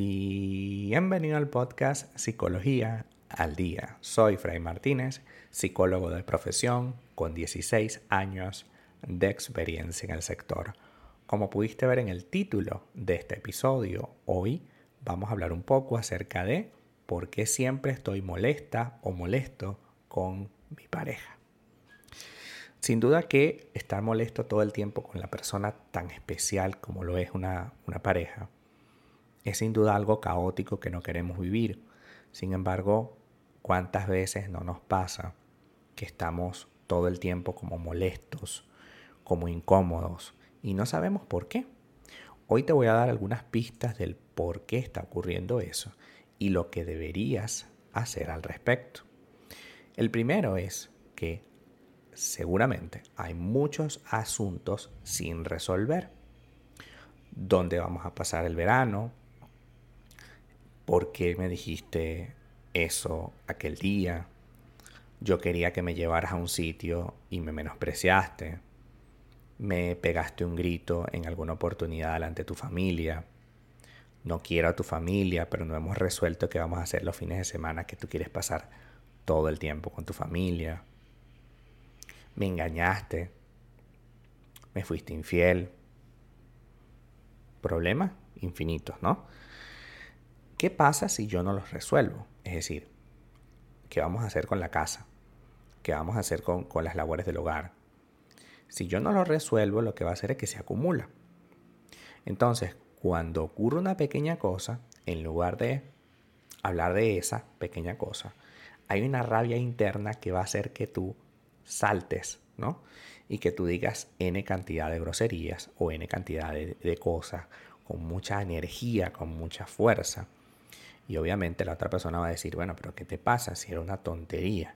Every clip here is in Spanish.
Bienvenido al podcast Psicología al Día. Soy Fray Martínez, psicólogo de profesión con 16 años de experiencia en el sector. Como pudiste ver en el título de este episodio, hoy vamos a hablar un poco acerca de por qué siempre estoy molesta o molesto con mi pareja. Sin duda que estar molesto todo el tiempo con la persona tan especial como lo es una, una pareja es sin duda algo caótico que no queremos vivir. Sin embargo, ¿cuántas veces no nos pasa que estamos todo el tiempo como molestos, como incómodos y no sabemos por qué? Hoy te voy a dar algunas pistas del por qué está ocurriendo eso y lo que deberías hacer al respecto. El primero es que seguramente hay muchos asuntos sin resolver. ¿Dónde vamos a pasar el verano? ¿Por qué me dijiste eso aquel día? Yo quería que me llevaras a un sitio y me menospreciaste. Me pegaste un grito en alguna oportunidad delante de tu familia. No quiero a tu familia, pero no hemos resuelto que vamos a hacer los fines de semana que tú quieres pasar todo el tiempo con tu familia. Me engañaste. Me fuiste infiel. Problemas infinitos, ¿no? ¿Qué pasa si yo no los resuelvo? Es decir, ¿qué vamos a hacer con la casa? ¿Qué vamos a hacer con, las labores del hogar? Si yo no los resuelvo, lo que va a hacer es que se acumula. Entonces, cuando ocurre una pequeña cosa, en lugar de hablar de esa pequeña cosa, hay una rabia interna que va a hacer que tú saltes, ¿no? Y que tú digas N cantidad de groserías o N cantidad de cosas con mucha energía, con mucha fuerza. Y obviamente la otra persona va a decir, bueno, pero ¿qué te pasa si era una tontería?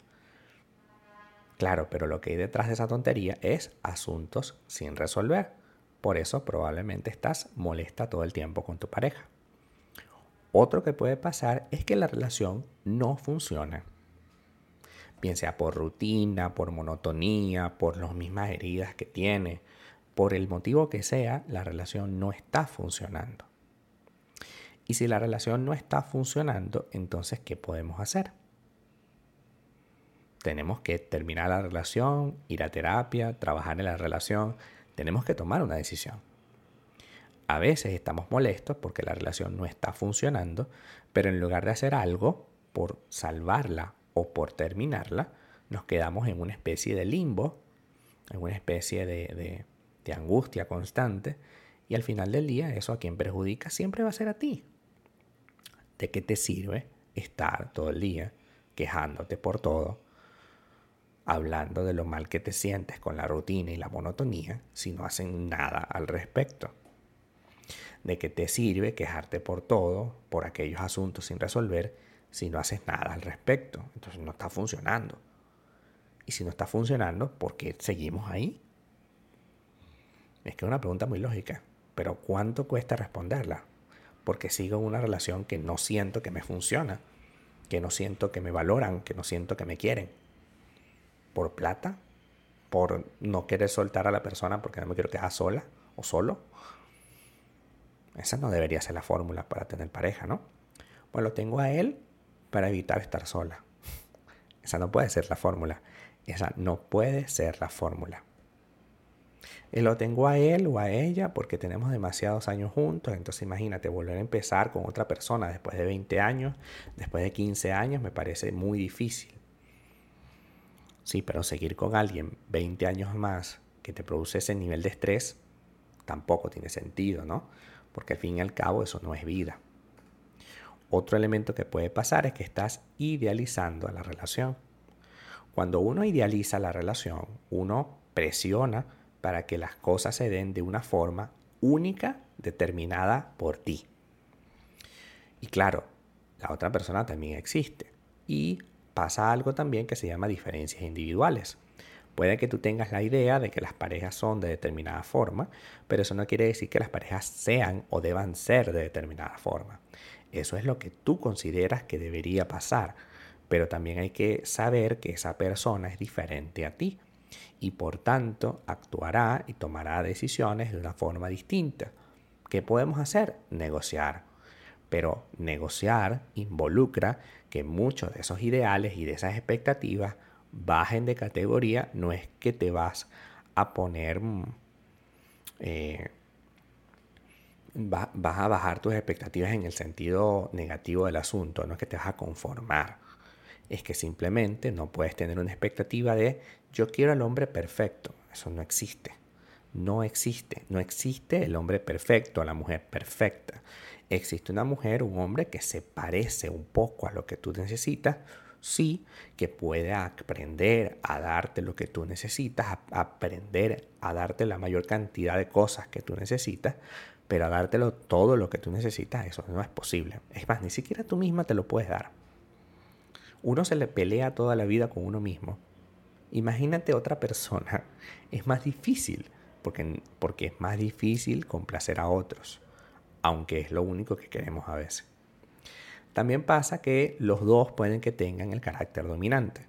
Claro, pero lo que hay detrás de esa tontería es asuntos sin resolver. Por eso probablemente estás molesta todo el tiempo con tu pareja. Otro que puede pasar es que la relación no funciona. Bien sea por rutina, por monotonía, por las mismas heridas que tiene, por el motivo que sea, la relación no está funcionando. Y si la relación no está funcionando, entonces, ¿qué podemos hacer? Tenemos que terminar la relación, ir a terapia, trabajar en la relación. Tenemos que tomar una decisión. A veces estamos molestos porque la relación no está funcionando, pero en lugar de hacer algo por salvarla o por terminarla, nos quedamos en una especie de limbo, en una especie de, de angustia constante, y al final del día eso a quien perjudica siempre va a ser a ti. ¿De qué te sirve estar todo el día quejándote por todo, hablando de lo mal que te sientes con la rutina y la monotonía si no hacen nada al respecto? ¿De qué te sirve quejarte por todo, por aquellos asuntos sin resolver, si no haces nada al respecto? Entonces no está funcionando. Y si no está funcionando, ¿por qué seguimos ahí? Es que es una pregunta muy lógica, pero ¿cuánto cuesta responderla? Porque sigo una relación que no siento que me funciona, que no siento que me valoran, que no siento que me quieren. ¿Por plata? ¿Por no querer soltar a la persona porque no me quiero quedar sola o solo? Esa no debería ser la fórmula para tener pareja, ¿no? Bueno, tengo a él para evitar estar sola. Esa no puede ser la fórmula. Esa no puede ser la fórmula. Y lo tengo a él o a ella porque tenemos demasiados años juntos. Entonces imagínate, volver a empezar con otra persona después de 20 años, después de 15 años, me parece muy difícil. Sí, pero seguir con alguien 20 años más que te produce ese nivel de estrés, tampoco tiene sentido, ¿no? Porque al fin y al cabo eso no es vida. Otro elemento que puede pasar es que estás idealizando a la relación. Cuando uno idealiza la relación, uno presiona para que las cosas se den de una forma única determinada por ti. Y claro, la otra persona también existe. Y pasa algo también que se llama diferencias individuales. Puede que tú tengas la idea de que las parejas son de determinada forma, pero eso no quiere decir que las parejas sean o deban ser de determinada forma. Eso es lo que tú consideras que debería pasar, pero también hay que saber que esa persona es diferente a ti y por tanto actuará y tomará decisiones de una forma distinta. ¿Qué podemos hacer? Negociar. Pero negociar involucra que muchos de esos ideales y de esas expectativas bajen de categoría. No es que te vas a poner... Mm, eh, vas a bajar tus expectativas en el sentido negativo del asunto, no es que te vas a conformar, es que simplemente no puedes tener una expectativa de yo quiero al hombre perfecto, eso no existe, no existe, no existe el hombre perfecto, la mujer perfecta, existe una mujer, un hombre que se parece un poco a lo que tú necesitas, sí, que puede aprender a darte lo que tú necesitas, aprender a darte la mayor cantidad de cosas que tú necesitas, pero a dártelo todo lo que tú necesitas, eso no es posible. Es más, ni siquiera tú misma te lo puedes dar. Uno se le pelea toda la vida con uno mismo. Imagínate otra persona. Es más difícil, porque, porque es más difícil complacer a otros, aunque es lo único que queremos a veces. También pasa que los dos pueden que tengan el carácter dominante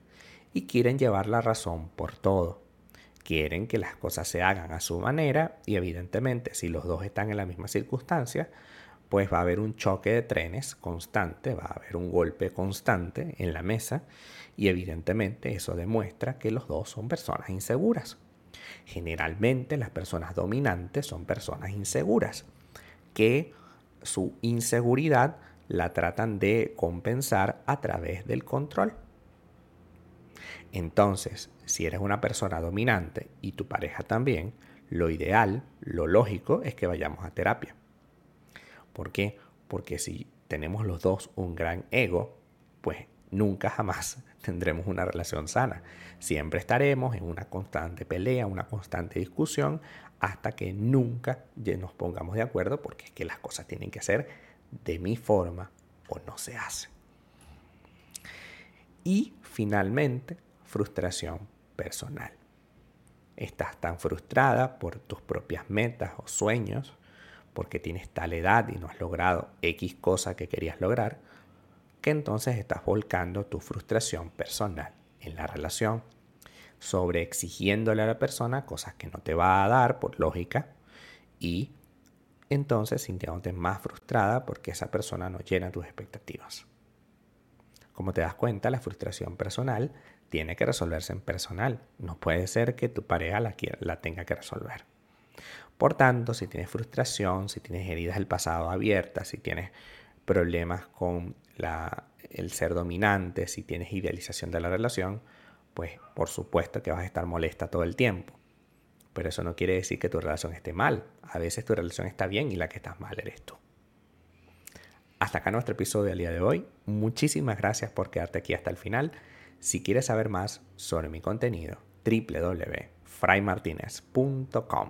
y quieren llevar la razón por todo quieren que las cosas se hagan a su manera y evidentemente si los dos están en la misma circunstancia, pues va a haber un choque de trenes constante, va a haber un golpe constante en la mesa y evidentemente eso demuestra que los dos son personas inseguras. Generalmente las personas dominantes son personas inseguras que su inseguridad la tratan de compensar a través del control. Entonces, si eres una persona dominante y tu pareja también, lo ideal, lo lógico es que vayamos a terapia. ¿Por qué? Porque si tenemos los dos un gran ego, pues nunca jamás tendremos una relación sana. Siempre estaremos en una constante pelea, una constante discusión, hasta que nunca nos pongamos de acuerdo porque es que las cosas tienen que ser de mi forma o no se hace. Y finalmente, frustración personal. Estás tan frustrada por tus propias metas o sueños, porque tienes tal edad y no has logrado X cosa que querías lograr, que entonces estás volcando tu frustración personal en la relación, sobre exigiéndole a la persona cosas que no te va a dar por lógica y entonces sintiéndote más frustrada porque esa persona no llena tus expectativas. Como te das cuenta, la frustración personal tiene que resolverse en personal. No puede ser que tu pareja la, la tenga que resolver. Por tanto, si tienes frustración, si tienes heridas del pasado abiertas, si tienes problemas con el ser dominante, si tienes idealización de la relación, pues por supuesto que vas a estar molesta todo el tiempo. Pero eso no quiere decir que tu relación esté mal. A veces tu relación está bien y la que estás mal eres tú. Hasta acá nuestro episodio del día de hoy. Muchísimas gracias por quedarte aquí hasta el final. Si quieres saber más sobre mi contenido, www.fraymartinez.com.